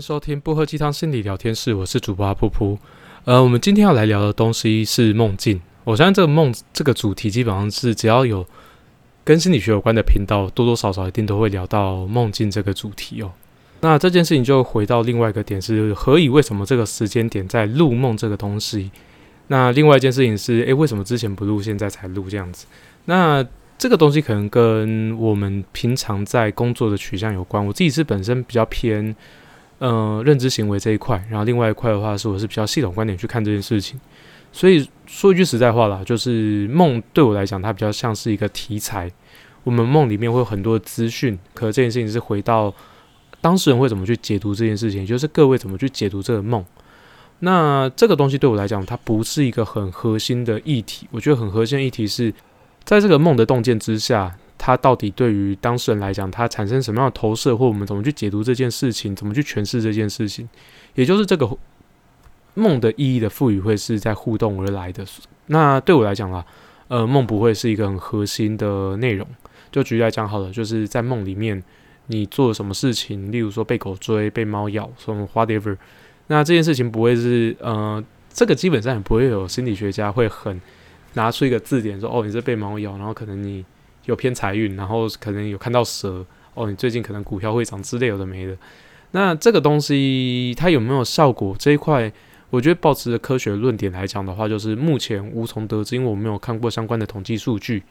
收听不喝鸡汤心理聊天室，我是主播阿噗噗。呃，我们今天要来聊的东西是梦境。我相信这个梦这个主题，基本上是只要有跟心理学有关的频道，多多少少一定都会聊到梦境这个主题哦。那这件事情就回到另外一个点是，何以为什么这个时间点在录梦这个东西？那另外一件事情是，诶，为什么之前不录，现在才录这样子？那这个东西可能跟我们平常在工作的取向有关。我自己是本身比较偏，呃，认知行为这一块，然后另外一块的话是我是比较系统观点去看这件事情。所以说一句实在话啦，就是梦对我来讲，它比较像是一个题材。我们梦里面会有很多资讯，可这件事情是回到当事人会怎么去解读这件事情，就是各位怎么去解读这个梦。那这个东西对我来讲，它不是一个很核心的议题。我觉得很核心的议题是。在这个梦的洞见之下，它到底对于当事人来讲，它产生什么样的投射，或我们怎么去解读这件事情，怎么去诠释这件事情，也就是这个梦的意义的赋予，会是在互动而来的。那对我来讲啦，呃，梦不会是一个很核心的内容。就举例来讲好了，就是在梦里面你做什么事情，例如说被狗追、被猫咬，什么 whatever，那这件事情不会是呃，这个基本上也不会有心理学家会很。拿出一个字典说：“哦，你是被猫咬，然后可能你有偏财运，然后可能有看到蛇。哦，你最近可能股票会涨之类有的没的。那这个东西它有没有效果？这一块，我觉得保持的科学论点来讲的话，就是目前无从得知，因为我没有看过相关的统计数据。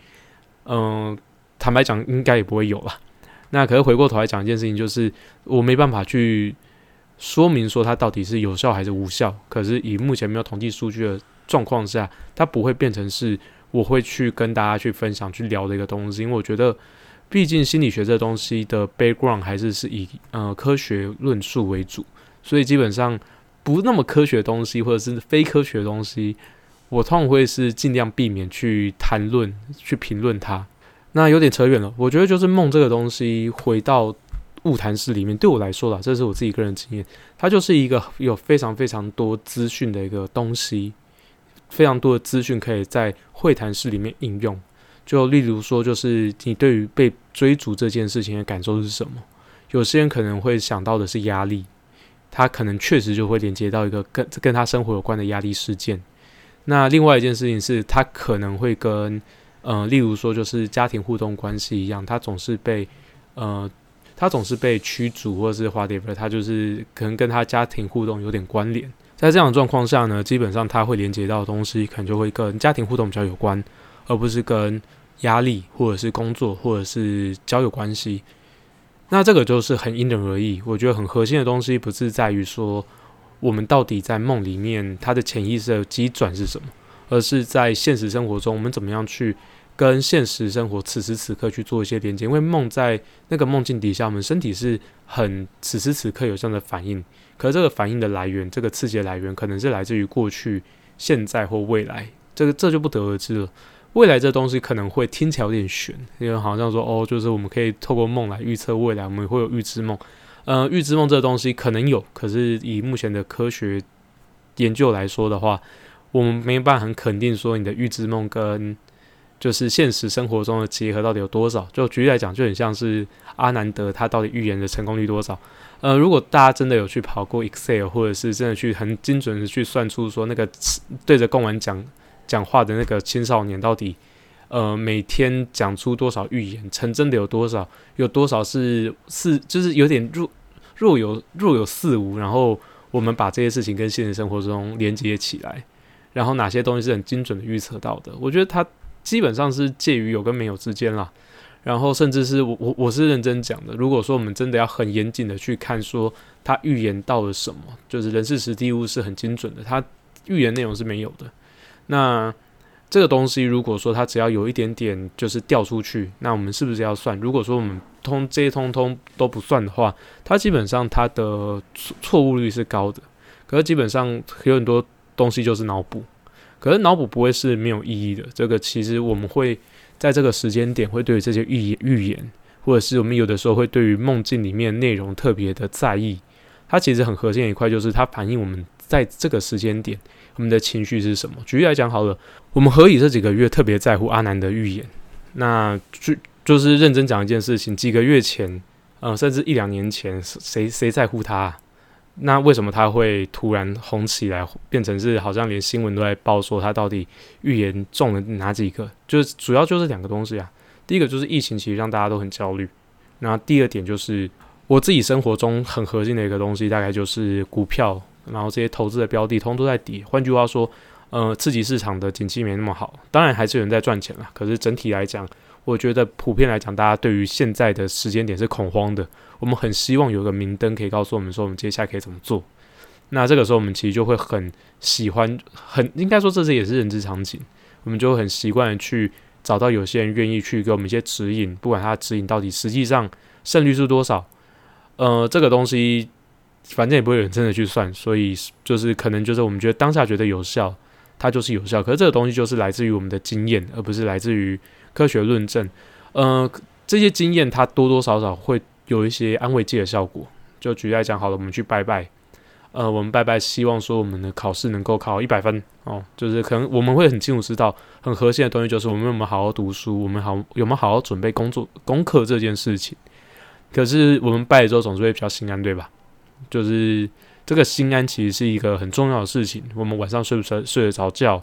嗯，坦白讲，应该也不会有了。那可是回过头来讲一件事情，就是我没办法去说明说它到底是有效还是无效。可是以目前没有统计数据的。状况下，它不会变成是我会去跟大家去分享、去聊的一个东西，因为我觉得，毕竟心理学这东西的 background 还是是以呃科学论述为主，所以基本上不那么科学的东西或者是非科学的东西，我通常会是尽量避免去谈论、去评论它。那有点扯远了，我觉得就是梦这个东西，回到物谈室里面，对我来说啦，这是我自己个人经验，它就是一个有非常非常多资讯的一个东西。非常多的资讯可以在会谈室里面应用，就例如说，就是你对于被追逐这件事情的感受是什么？有些人可能会想到的是压力，他可能确实就会连接到一个跟跟他生活有关的压力事件。那另外一件事情是他可能会跟呃，例如说就是家庭互动关系一样，他总是被呃，他总是被驱逐或者是划地盘他就是可能跟他家庭互动有点关联。在这样的状况下呢，基本上它会连接到的东西，可能就会跟家庭互动比较有关，而不是跟压力或者是工作或者是交友关系。那这个就是很因人而异。我觉得很核心的东西不是在于说我们到底在梦里面它的潜意识的机转是什么，而是在现实生活中我们怎么样去跟现实生活此时此刻去做一些连接。因为梦在那个梦境底下，我们身体是很此时此刻有这样的反应。可是这个反应的来源，这个刺激的来源，可能是来自于过去、现在或未来，这个这就不得而知了。未来这东西可能会听起来有点悬，因为好像说哦，就是我们可以透过梦来预测未来，我们会有预知梦。呃，预知梦这个东西可能有，可是以目前的科学研究来说的话，我们没办法很肯定说你的预知梦跟就是现实生活中的结合到底有多少。就举例来讲，就很像是阿南德他到底预言的成功率多少。呃，如果大家真的有去跑过 Excel，或者是真的去很精准的去算出说那个对着公文讲讲话的那个青少年到底呃每天讲出多少预言，成真的有多少，有多少是是就是有点若若有若有似无，然后我们把这些事情跟现实生活中连接起来，然后哪些东西是很精准的预测到的，我觉得他基本上是介于有跟没有之间啦。然后，甚至是我我我是认真讲的。如果说我们真的要很严谨的去看，说他预言到了什么，就是人事实地物是很精准的，他预言内容是没有的。那这个东西，如果说它只要有一点点就是掉出去，那我们是不是要算？如果说我们通这些通通都不算的话，它基本上它的错误率是高的。可是基本上有很多东西就是脑补，可是脑补不会是没有意义的。这个其实我们会。在这个时间点，会对这些预预言，或者是我们有的时候会对于梦境里面内容特别的在意。它其实很核心的一块，就是它反映我们在这个时间点我们的情绪是什么。举例来讲好了，我们何以这几个月特别在乎阿南的预言？那就就是认真讲一件事情，几个月前，呃，甚至一两年前，谁谁在乎他？那为什么它会突然红起来，变成是好像连新闻都在报说它到底预言中了哪几个？就是主要就是两个东西啊。第一个就是疫情，其实让大家都很焦虑。那第二点就是我自己生活中很核心的一个东西，大概就是股票，然后这些投资的标的通都在跌。换句话说，呃，刺激市场的景气没那么好。当然还是有人在赚钱了，可是整体来讲，我觉得普遍来讲，大家对于现在的时间点是恐慌的。我们很希望有个明灯可以告诉我们说，我们接下来可以怎么做。那这个时候，我们其实就会很喜欢，很应该说这是也是人之常情，我们就很习惯的去。找到有些人愿意去给我们一些指引，不管他的指引到底实际上胜率是多少，呃，这个东西反正也不会有人真的去算，所以就是可能就是我们觉得当下觉得有效，它就是有效。可是这个东西就是来自于我们的经验，而不是来自于科学论证。呃，这些经验它多多少少会有一些安慰剂的效果。就举例来讲，好了，我们去拜拜。呃，我们拜拜，希望说我们的考试能够考一百分哦，就是可能我们会很清楚知道，很核心的东西就是我们有没有好好读书，我们好有没有好好准备工作功课这件事情。可是我们拜了之后，总是会比较心安，对吧？就是这个心安其实是一个很重要的事情。我们晚上睡不睡睡得着觉？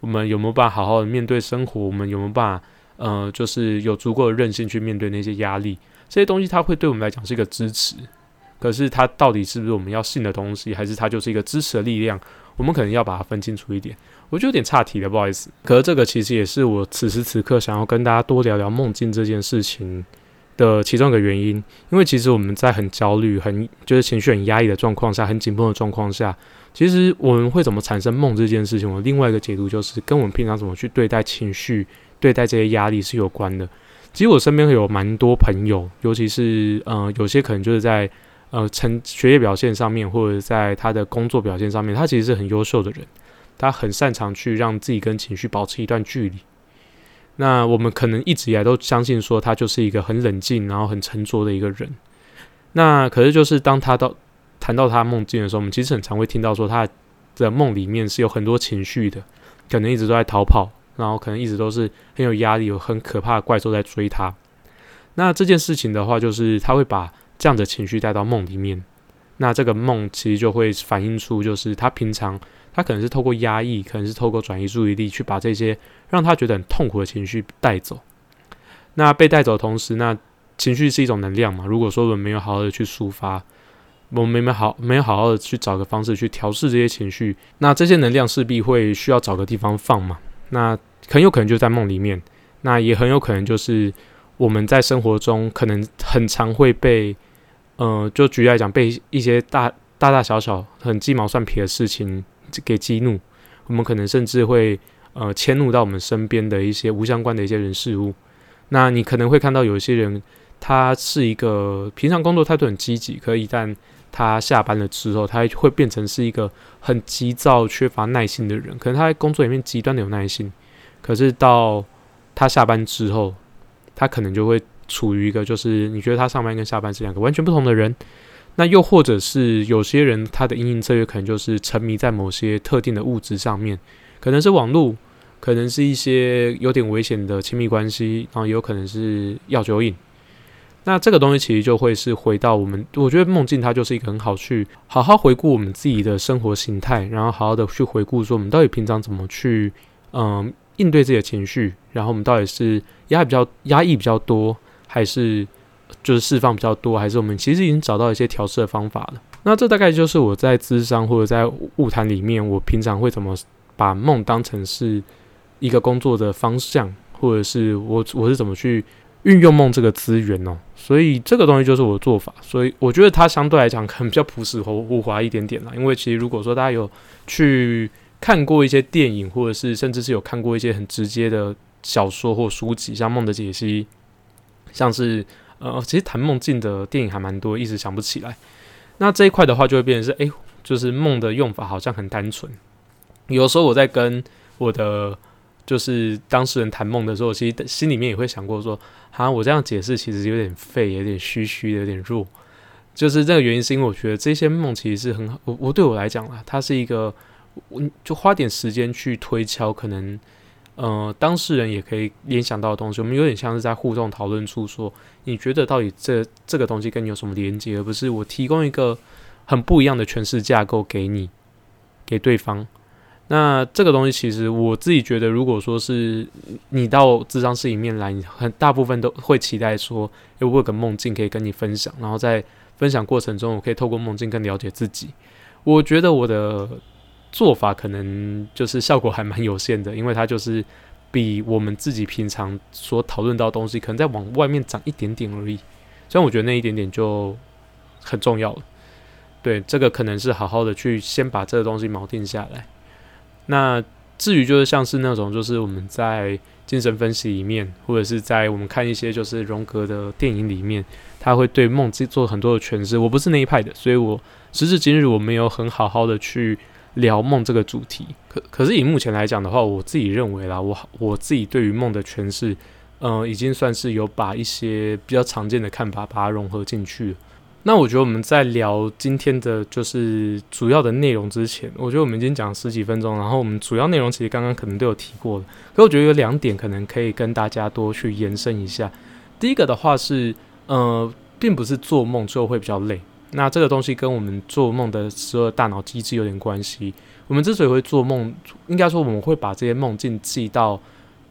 我们有没有办法好好的面对生活？我们有没有办法呃，就是有足够的韧性去面对那些压力？这些东西它会对我们来讲是一个支持。可是它到底是不是我们要信的东西，还是它就是一个支持的力量？我们可能要把它分清楚一点。我就有点岔题了，不好意思。可是这个其实也是我此时此刻想要跟大家多聊聊梦境这件事情的其中一个原因。因为其实我们在很焦虑、很就是情绪很压抑的状况下，很紧绷的状况下，其实我们会怎么产生梦这件事情？我另外一个解读就是跟我们平常怎么去对待情绪、对待这些压力是有关的。其实我身边有蛮多朋友，尤其是呃，有些可能就是在。呃，成学业表现上面，或者在他的工作表现上面，他其实是很优秀的人。他很擅长去让自己跟情绪保持一段距离。那我们可能一直以来都相信说，他就是一个很冷静，然后很沉着的一个人。那可是就是当他到谈到他梦境的时候，我们其实很常会听到说，他的梦里面是有很多情绪的，可能一直都在逃跑，然后可能一直都是很有压力，有很可怕的怪兽在追他。那这件事情的话，就是他会把。这样的情绪带到梦里面，那这个梦其实就会反映出，就是他平常他可能是透过压抑，可能是透过转移注意力，去把这些让他觉得很痛苦的情绪带走。那被带走的同时，那情绪是一种能量嘛？如果说我们没有好好的去抒发，我们没有好没有好好的去找个方式去调试这些情绪，那这些能量势必会需要找个地方放嘛？那很有可能就在梦里面，那也很有可能就是。我们在生活中可能很常会被，呃，就举例来讲，被一些大大大小小很鸡毛蒜皮的事情给激怒。我们可能甚至会呃迁怒到我们身边的一些无相关的一些人事物。那你可能会看到有一些人，他是一个平常工作态度很积极，可一旦他下班了之后，他会变成是一个很急躁、缺乏耐心的人。可能他在工作里面极端的有耐心，可是到他下班之后。他可能就会处于一个，就是你觉得他上班跟下班是两个完全不同的人。那又或者是有些人他的阴影策略可能就是沉迷在某些特定的物质上面，可能是网络，可能是一些有点危险的亲密关系，然后也有可能是药酒瘾。那这个东西其实就会是回到我们，我觉得梦境它就是一个很好去好好回顾我们自己的生活形态，然后好好的去回顾说我们到底平常怎么去嗯应对自己的情绪，然后我们到底是。压比较压抑比较多，还是就是释放比较多，还是我们其实已经找到一些调试的方法了？那这大概就是我在智商或者在物谈里面，我平常会怎么把梦当成是一个工作的方向，或者是我我是怎么去运用梦这个资源哦？所以这个东西就是我的做法。所以我觉得它相对来讲可能比较朴实和无华一点点啦。因为其实如果说大家有去看过一些电影，或者是甚至是有看过一些很直接的。小说或书籍，像《梦的解析》，像是呃，其实谈梦境的电影还蛮多，一直想不起来。那这一块的话，就会变成是，哎，就是梦的用法好像很单纯。有时候我在跟我的就是当事人谈梦的时候，其实心里面也会想过说，啊，我这样解释其实有点废，有点虚虚，有点弱。就是这个原因，是因为我觉得这些梦其实是很好。我我对我来讲啊，它是一个，我就花点时间去推敲，可能。呃，当事人也可以联想到的东西，我们有点像是在互动讨论处说，你觉得到底这这个东西跟你有什么连接，而不是我提供一个很不一样的诠释架构给你，给对方。那这个东西其实我自己觉得，如果说是你到智商室里面来，你很大部分都会期待说，有我有个梦境可以跟你分享，然后在分享过程中，我可以透过梦境更了解自己。我觉得我的做法可能就是效果还蛮有限的，因为它就是比我们自己平常所讨论到东西，可能再往外面长一点点而已。虽然我觉得那一点点就很重要了。对，这个可能是好好的去先把这个东西锚定下来。那至于就是像是那种，就是我们在精神分析里面，或者是在我们看一些就是荣格的电影里面，他会对梦做做很多的诠释。我不是那一派的，所以我时至今日我没有很好好的去聊梦这个主题。可可是以目前来讲的话，我自己认为啦，我我自己对于梦的诠释，嗯，已经算是有把一些比较常见的看法把它融合进去了。那我觉得我们在聊今天的就是主要的内容之前，我觉得我们已经讲十几分钟，然后我们主要内容其实刚刚可能都有提过了。可我觉得有两点可能可以跟大家多去延伸一下。第一个的话是，呃，并不是做梦最后会比较累。那这个东西跟我们做梦的时候大脑机制有点关系。我们之所以会做梦，应该说我们会把这些梦境记到。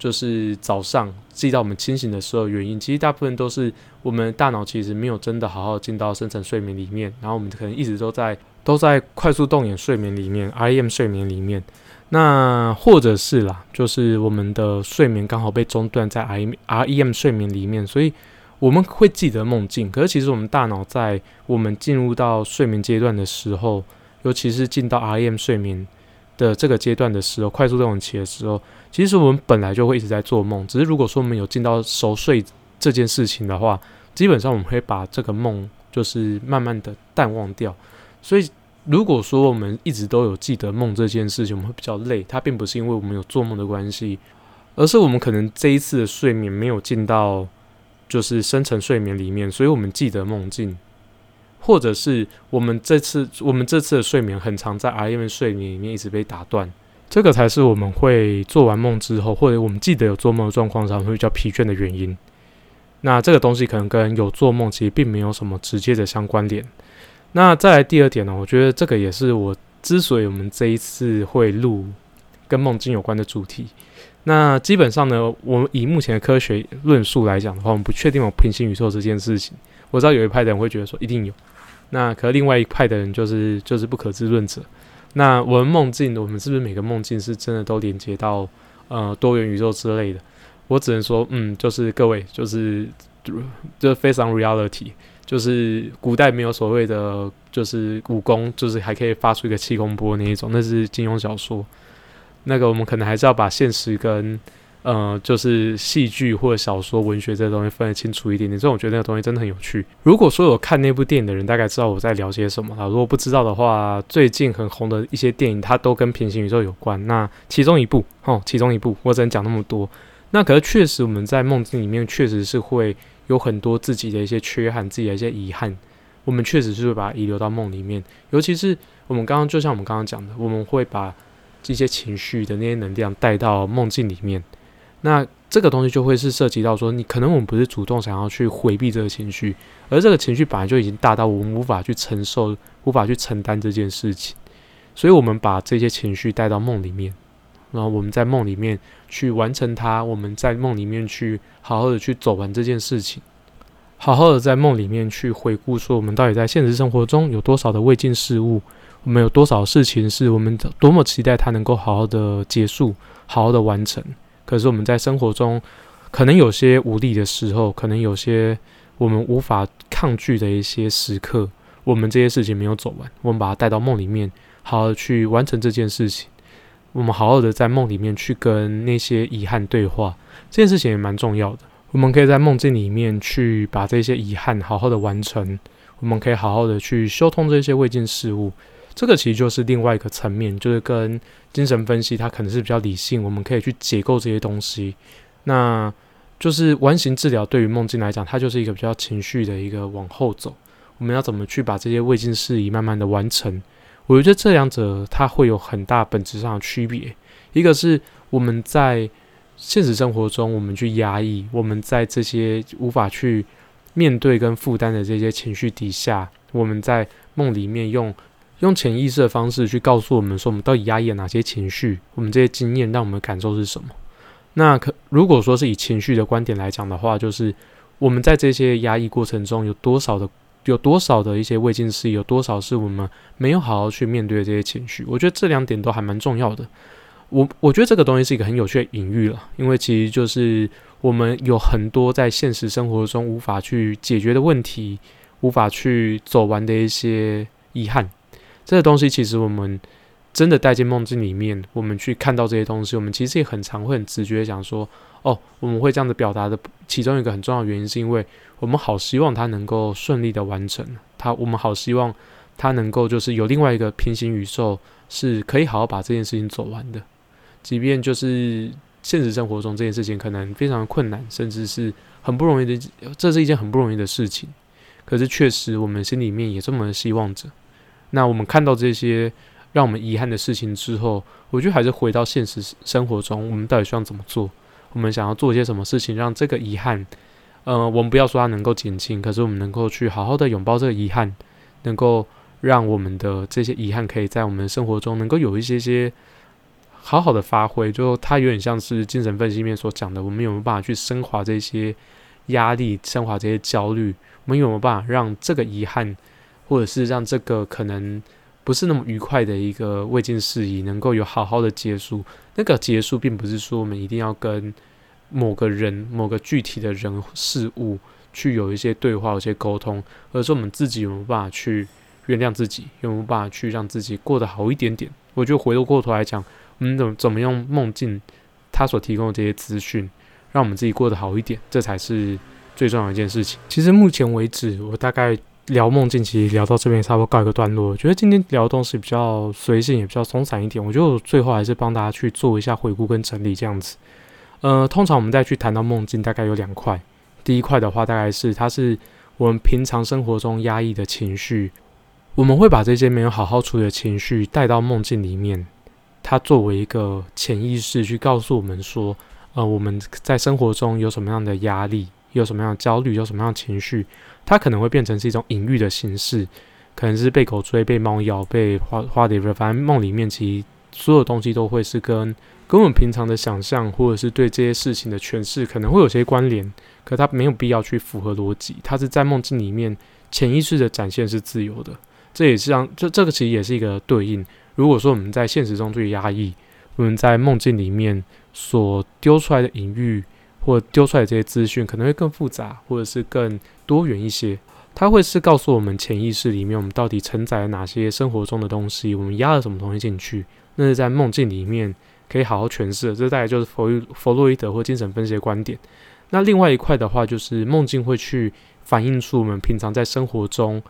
就是早上记到我们清醒的时候，原因其实大部分都是我们大脑其实没有真的好好进到深层睡眠里面，然后我们可能一直都在都在快速动眼睡眠里面，REM 睡眠里面。那或者是啦，就是我们的睡眠刚好被中断在 REM 睡眠里面，所以我们会记得梦境。可是其实我们大脑在我们进入到睡眠阶段的时候，尤其是进到 REM 睡眠。的这个阶段的时候，快速动眼期的时候，其实我们本来就会一直在做梦。只是如果说我们有进到熟睡这件事情的话，基本上我们会把这个梦就是慢慢的淡忘掉。所以如果说我们一直都有记得梦这件事情，我们会比较累。它并不是因为我们有做梦的关系，而是我们可能这一次的睡眠没有进到就是深层睡眠里面，所以我们记得梦境。或者是我们这次我们这次的睡眠很长，在 REM 睡眠里面一直被打断，这个才是我们会做完梦之后，或者我们记得有做梦的状况上会比较疲倦的原因。那这个东西可能跟有做梦其实并没有什么直接的相关联。那再来第二点呢，我觉得这个也是我之所以我们这一次会录跟梦境有关的主题。那基本上呢，我们以目前的科学论述来讲的话，我们不确定有平行宇宙这件事情。我知道有一派的人会觉得说一定有。那可另外一派的人就是就是不可知论者。那我们梦境，我们是不是每个梦境是真的都连接到呃多元宇宙之类的？我只能说，嗯，就是各位，就是就非常 reality，就是古代没有所谓的就是武功，就是还可以发出一个气功波那一种，那是金庸小说。那个我们可能还是要把现实跟。呃，就是戏剧或者小说、文学这些东西分得清楚一点点。这种我觉得那个东西真的很有趣。如果说有看那部电影的人，大概知道我在聊些什么了。如果不知道的话，最近很红的一些电影，它都跟平行宇宙有关。那其中一部，哦，其中一部，我只能讲那么多。那可是确实，我们在梦境里面确实是会有很多自己的一些缺憾、自己的一些遗憾。我们确实是会把它遗留到梦里面。尤其是我们刚刚，就像我们刚刚讲的，我们会把这些情绪的那些能量带到梦境里面。那这个东西就会是涉及到说，你可能我们不是主动想要去回避这个情绪，而这个情绪本来就已经大到我们无法去承受、无法去承担这件事情，所以我们把这些情绪带到梦里面，然后我们在梦里面去完成它，我们在梦里面去好好的去走完这件事情，好好的在梦里面去回顾说，我们到底在现实生活中有多少的未尽事物，我们有多少事情是我们多么期待它能够好好的结束，好好的完成。可是我们在生活中，可能有些无力的时候，可能有些我们无法抗拒的一些时刻，我们这些事情没有走完，我们把它带到梦里面，好好去完成这件事情。我们好好的在梦里面去跟那些遗憾对话，这件事情也蛮重要的。我们可以在梦境里面去把这些遗憾好好的完成，我们可以好好的去修通这些未尽事物。这个其实就是另外一个层面，就是跟精神分析，它可能是比较理性，我们可以去解构这些东西。那就是完形治疗对于梦境来讲，它就是一个比较情绪的一个往后走。我们要怎么去把这些未尽事宜慢慢的完成？我觉得这两者它会有很大本质上的区别。一个是我们在现实生活中，我们去压抑，我们在这些无法去面对跟负担的这些情绪底下，我们在梦里面用用潜意识的方式去告诉我们说，我们到底压抑了哪些情绪，我们这些经验让我们感受是什么。那可如果说是以情绪的观点来讲的话，就是我们在这些压抑过程中有多少的有多少的一些未尽事，有多少是我们没有好好去面对这些情绪。我觉得这两点都还蛮重要的。我我觉得这个东西是一个很有趣的隐喻了，因为其实就是我们有很多在现实生活中无法去解决的问题，无法去走完的一些遗憾。这个东西其实我们真的带进梦境里面，我们去看到这些东西，我们其实也很常会很直觉想说，哦，我们会这样子表达的。其中一个很重要的原因是因为我们好希望它能够顺利的完成，它我们好希望它能够就是有另外一个平行宇宙是可以好好把这件事情走完的。即便就是现实生活中这件事情可能非常困难，甚至是很不容易的，这是一件很不容易的事情。可是确实，我们心里面也这么希望着。那我们看到这些让我们遗憾的事情之后，我觉得还是回到现实生活中，我们到底需要怎么做？我们想要做些什么事情，让这个遗憾，呃，我们不要说它能够减轻，可是我们能够去好好的拥抱这个遗憾，能够让我们的这些遗憾可以在我们生活中能够有一些些。好好的发挥，就它有点像是精神分析面所讲的，我们有没有办法去升华这些压力，升华这些焦虑？我们有没有办法让这个遗憾，或者是让这个可能不是那么愉快的一个未尽事宜，能够有好好的结束？那个结束，并不是说我们一定要跟某个人、某个具体的人事物去有一些对话、有些沟通，而是我们自己有没有办法去原谅自己，有没有办法去让自己过得好一点点？我就回过头来讲。我们怎么怎么用梦境，他所提供的这些资讯，让我们自己过得好一点，这才是最重要的一件事情。其实目前为止，我大概聊梦境，其实聊到这边差不多告一个段落。我觉得今天聊的东西比较随性，也比较松散一点。我觉得我最后还是帮大家去做一下回顾跟整理，这样子。呃，通常我们再去谈到梦境，大概有两块。第一块的话，大概是它是我们平常生活中压抑的情绪，我们会把这些没有好好处理的情绪带到梦境里面。它作为一个潜意识去告诉我们说，呃，我们在生活中有什么样的压力，有什么样的焦虑，有什么样的情绪，它可能会变成是一种隐喻的形式，可能是被狗追、被猫咬、被花花蝶，反正梦里面其实所有东西都会是跟跟我们平常的想象或者是对这些事情的诠释可能会有些关联，可它没有必要去符合逻辑，它是在梦境里面潜意识的展现是自由的，这也是让这这个其实也是一个对应。如果说我们在现实中最压抑，我们在梦境里面所丢出来的隐喻或丢出来这些资讯，可能会更复杂，或者是更多元一些。它会是告诉我们潜意识里面我们到底承载了哪些生活中的东西，我们压了什么东西进去，那是在梦境里面可以好好诠释。这大概就是弗弗洛伊德或精神分析的观点。那另外一块的话，就是梦境会去反映出我们平常在生活中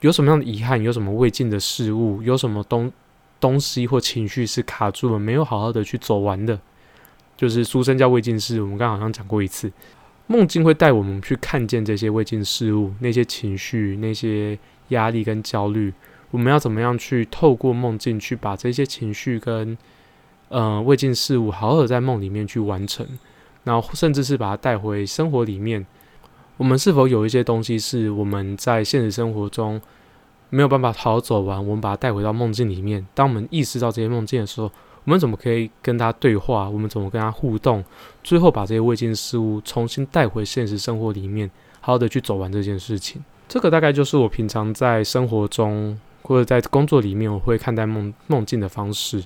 有什么样的遗憾，有什么未尽的事物，有什么东。东西或情绪是卡住了，没有好好的去走完的，就是书生叫未尽事。我们刚好像讲过一次，梦境会带我们去看见这些未尽事物，那些情绪、那些压力跟焦虑。我们要怎么样去透过梦境去把这些情绪跟呃未尽事物好好在梦里面去完成，然后甚至是把它带回生活里面。我们是否有一些东西是我们在现实生活中？没有办法逃走完，我们把它带回到梦境里面。当我们意识到这些梦境的时候，我们怎么可以跟他对话？我们怎么跟他互动？最后把这些未尽事物重新带回现实生活里面，好好的去走完这件事情。这个大概就是我平常在生活中或者在工作里面我会看待梦梦境的方式。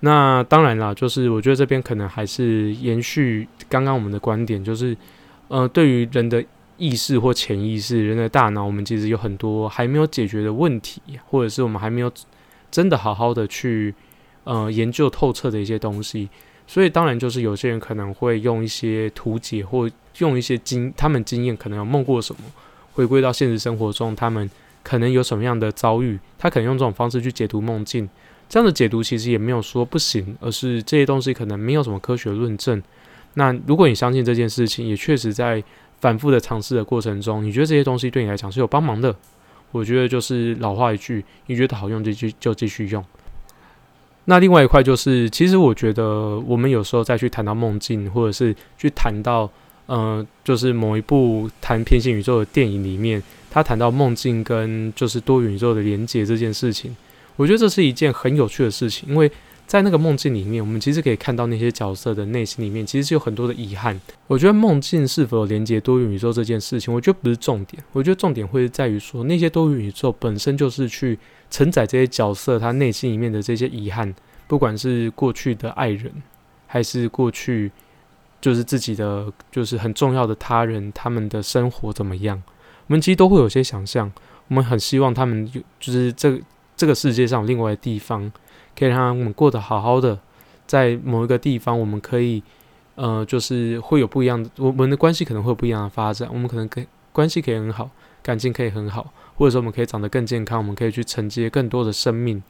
那当然啦，就是我觉得这边可能还是延续刚刚我们的观点，就是呃，对于人的。意识或潜意识，人的大脑，我们其实有很多还没有解决的问题，或者是我们还没有真的好好的去呃研究透彻的一些东西。所以当然就是有些人可能会用一些图解，或用一些经他们经验可能有梦过什么，回归到现实生活中，他们可能有什么样的遭遇，他可能用这种方式去解读梦境。这样的解读其实也没有说不行，而是这些东西可能没有什么科学论证。那如果你相信这件事情，也确实在。反复的尝试的过程中，你觉得这些东西对你来讲是有帮忙的？我觉得就是老话一句，你觉得好用就继就继续用。那另外一块就是，其实我觉得我们有时候再去谈到梦境，或者是去谈到，呃，就是某一部谈平行宇宙的电影里面，他谈到梦境跟就是多元宇宙的连接这件事情，我觉得这是一件很有趣的事情，因为在那个梦境里面，我们其实可以看到那些角色的内心里面其实是有很多的遗憾。我觉得梦境是否有连接多元宇宙这件事情，我觉得不是重点，我觉得重点会在于说那些多元宇宙本身就是去承载这些角色他内心里面的这些遗憾，不管是过去的爱人，还是过去。就是自己的，就是很重要的他人，他们的生活怎么样？我们其实都会有些想象，我们很希望他们，就是这这个世界上另外的地方，可以让我们过得好好的，在某一个地方，我们可以，呃，就是会有不一样的，我们的关系可能会不一样的发展，我们可能可关系可以很好，感情可以很好，或者说我们可以长得更健康，我们可以去承接更多的生命，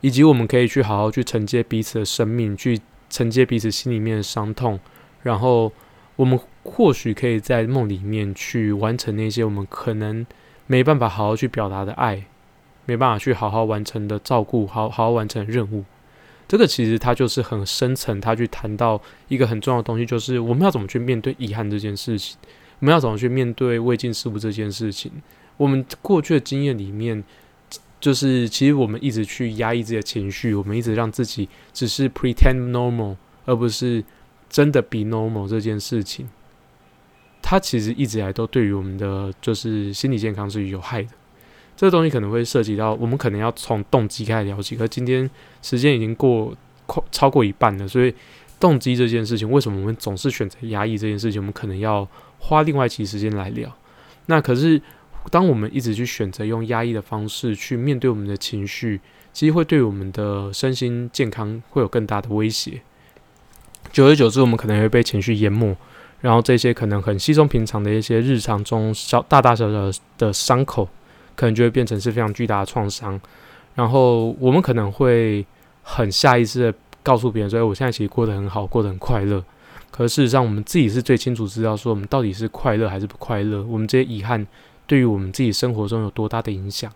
以及我们可以去好好去承接彼此的生命，去承接彼此心里面的伤痛。然后，我们或许可以在梦里面去完成那些我们可能没办法好好去表达的爱，没办法去好好完成的照顾，好好好完成任务。这个其实它就是很深层，他去谈到一个很重要的东西，就是我们要怎么去面对遗憾这件事情，我们要怎么去面对未尽事物这件事情。我们过去的经验里面，就是其实我们一直去压抑自己的情绪，我们一直让自己只是 pretend normal，而不是。真的比 normal 这件事情，它其实一直以来都对于我们的就是心理健康是有害的。这个东西可能会涉及到，我们可能要从动机开始聊起。可今天时间已经过快超过一半了，所以动机这件事情，为什么我们总是选择压抑这件事情，我们可能要花另外一期时间来聊。那可是，当我们一直去选择用压抑的方式去面对我们的情绪，其实会对我们的身心健康会有更大的威胁。久而久之，我们可能会被情绪淹没，然后这些可能很稀松平常的一些日常中小大大小小的伤口，可能就会变成是非常巨大的创伤。然后我们可能会很下意识的告诉别人说：“哎，我现在其实过得很好，过得很快乐。”可事实上，我们自己是最清楚知道说我们到底是快乐还是不快乐。我们这些遗憾对于我们自己生活中有多大的影响？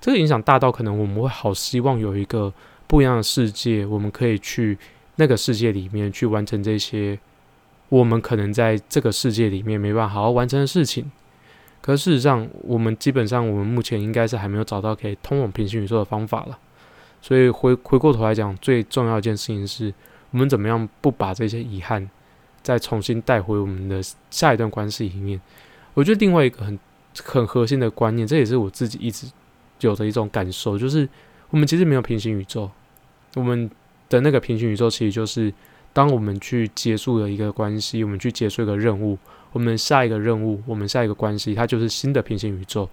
这个影响大到可能我们会好希望有一个不一样的世界，我们可以去。那个世界里面去完成这些，我们可能在这个世界里面没办法好好完成的事情。可事实上，我们基本上我们目前应该是还没有找到可以通往平行宇宙的方法了。所以回回过头来讲，最重要一件事情是我们怎么样不把这些遗憾再重新带回我们的下一段关系里面。我觉得另外一个很很核心的观念，这也是我自己一直有的一种感受，就是我们其实没有平行宇宙，我们。的那个平行宇宙，其实就是当我们去结束了一个关系，我们去结束一个任务，我们下一个任务，我们下一个关系，它就是新的平行宇宙。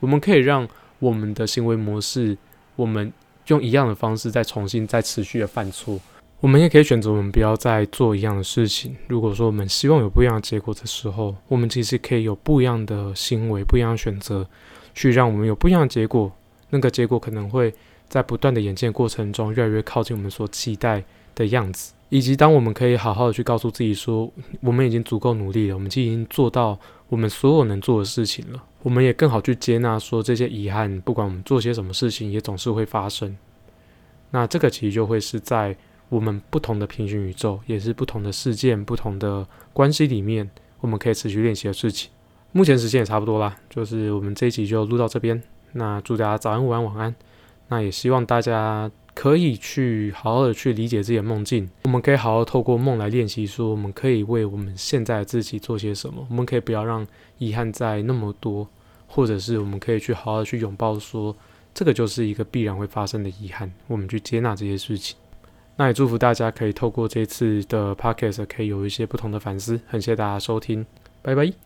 我们可以让我们的行为模式，我们用一样的方式再重新再持续的犯错。我们也可以选择我们不要再做一样的事情。如果说我们希望有不一样的结果的时候，我们其实可以有不一样的行为，不一样的选择，去让我们有不一样的结果。那个结果可能会。在不断的演进过程中，越来越靠近我们所期待的样子，以及当我们可以好好的去告诉自己说，我们已经足够努力了，我们已经做到我们所有能做的事情了，我们也更好去接纳说这些遗憾，不管我们做些什么事情，也总是会发生。那这个其实就会是在我们不同的平行宇宙，也是不同的事件、不同的关系里面，我们可以持续练习的事情。目前时间也差不多啦，就是我们这一集就录到这边。那祝大家早安、午安、晚安。那也希望大家可以去好好的去理解自己的梦境。我们可以好好透过梦来练习，说我们可以为我们现在的自己做些什么。我们可以不要让遗憾在那么多，或者是我们可以去好好的去拥抱，说这个就是一个必然会发生的遗憾。我们去接纳这些事情。那也祝福大家可以透过这次的 podcast 可以有一些不同的反思。很谢谢大家收听，拜拜。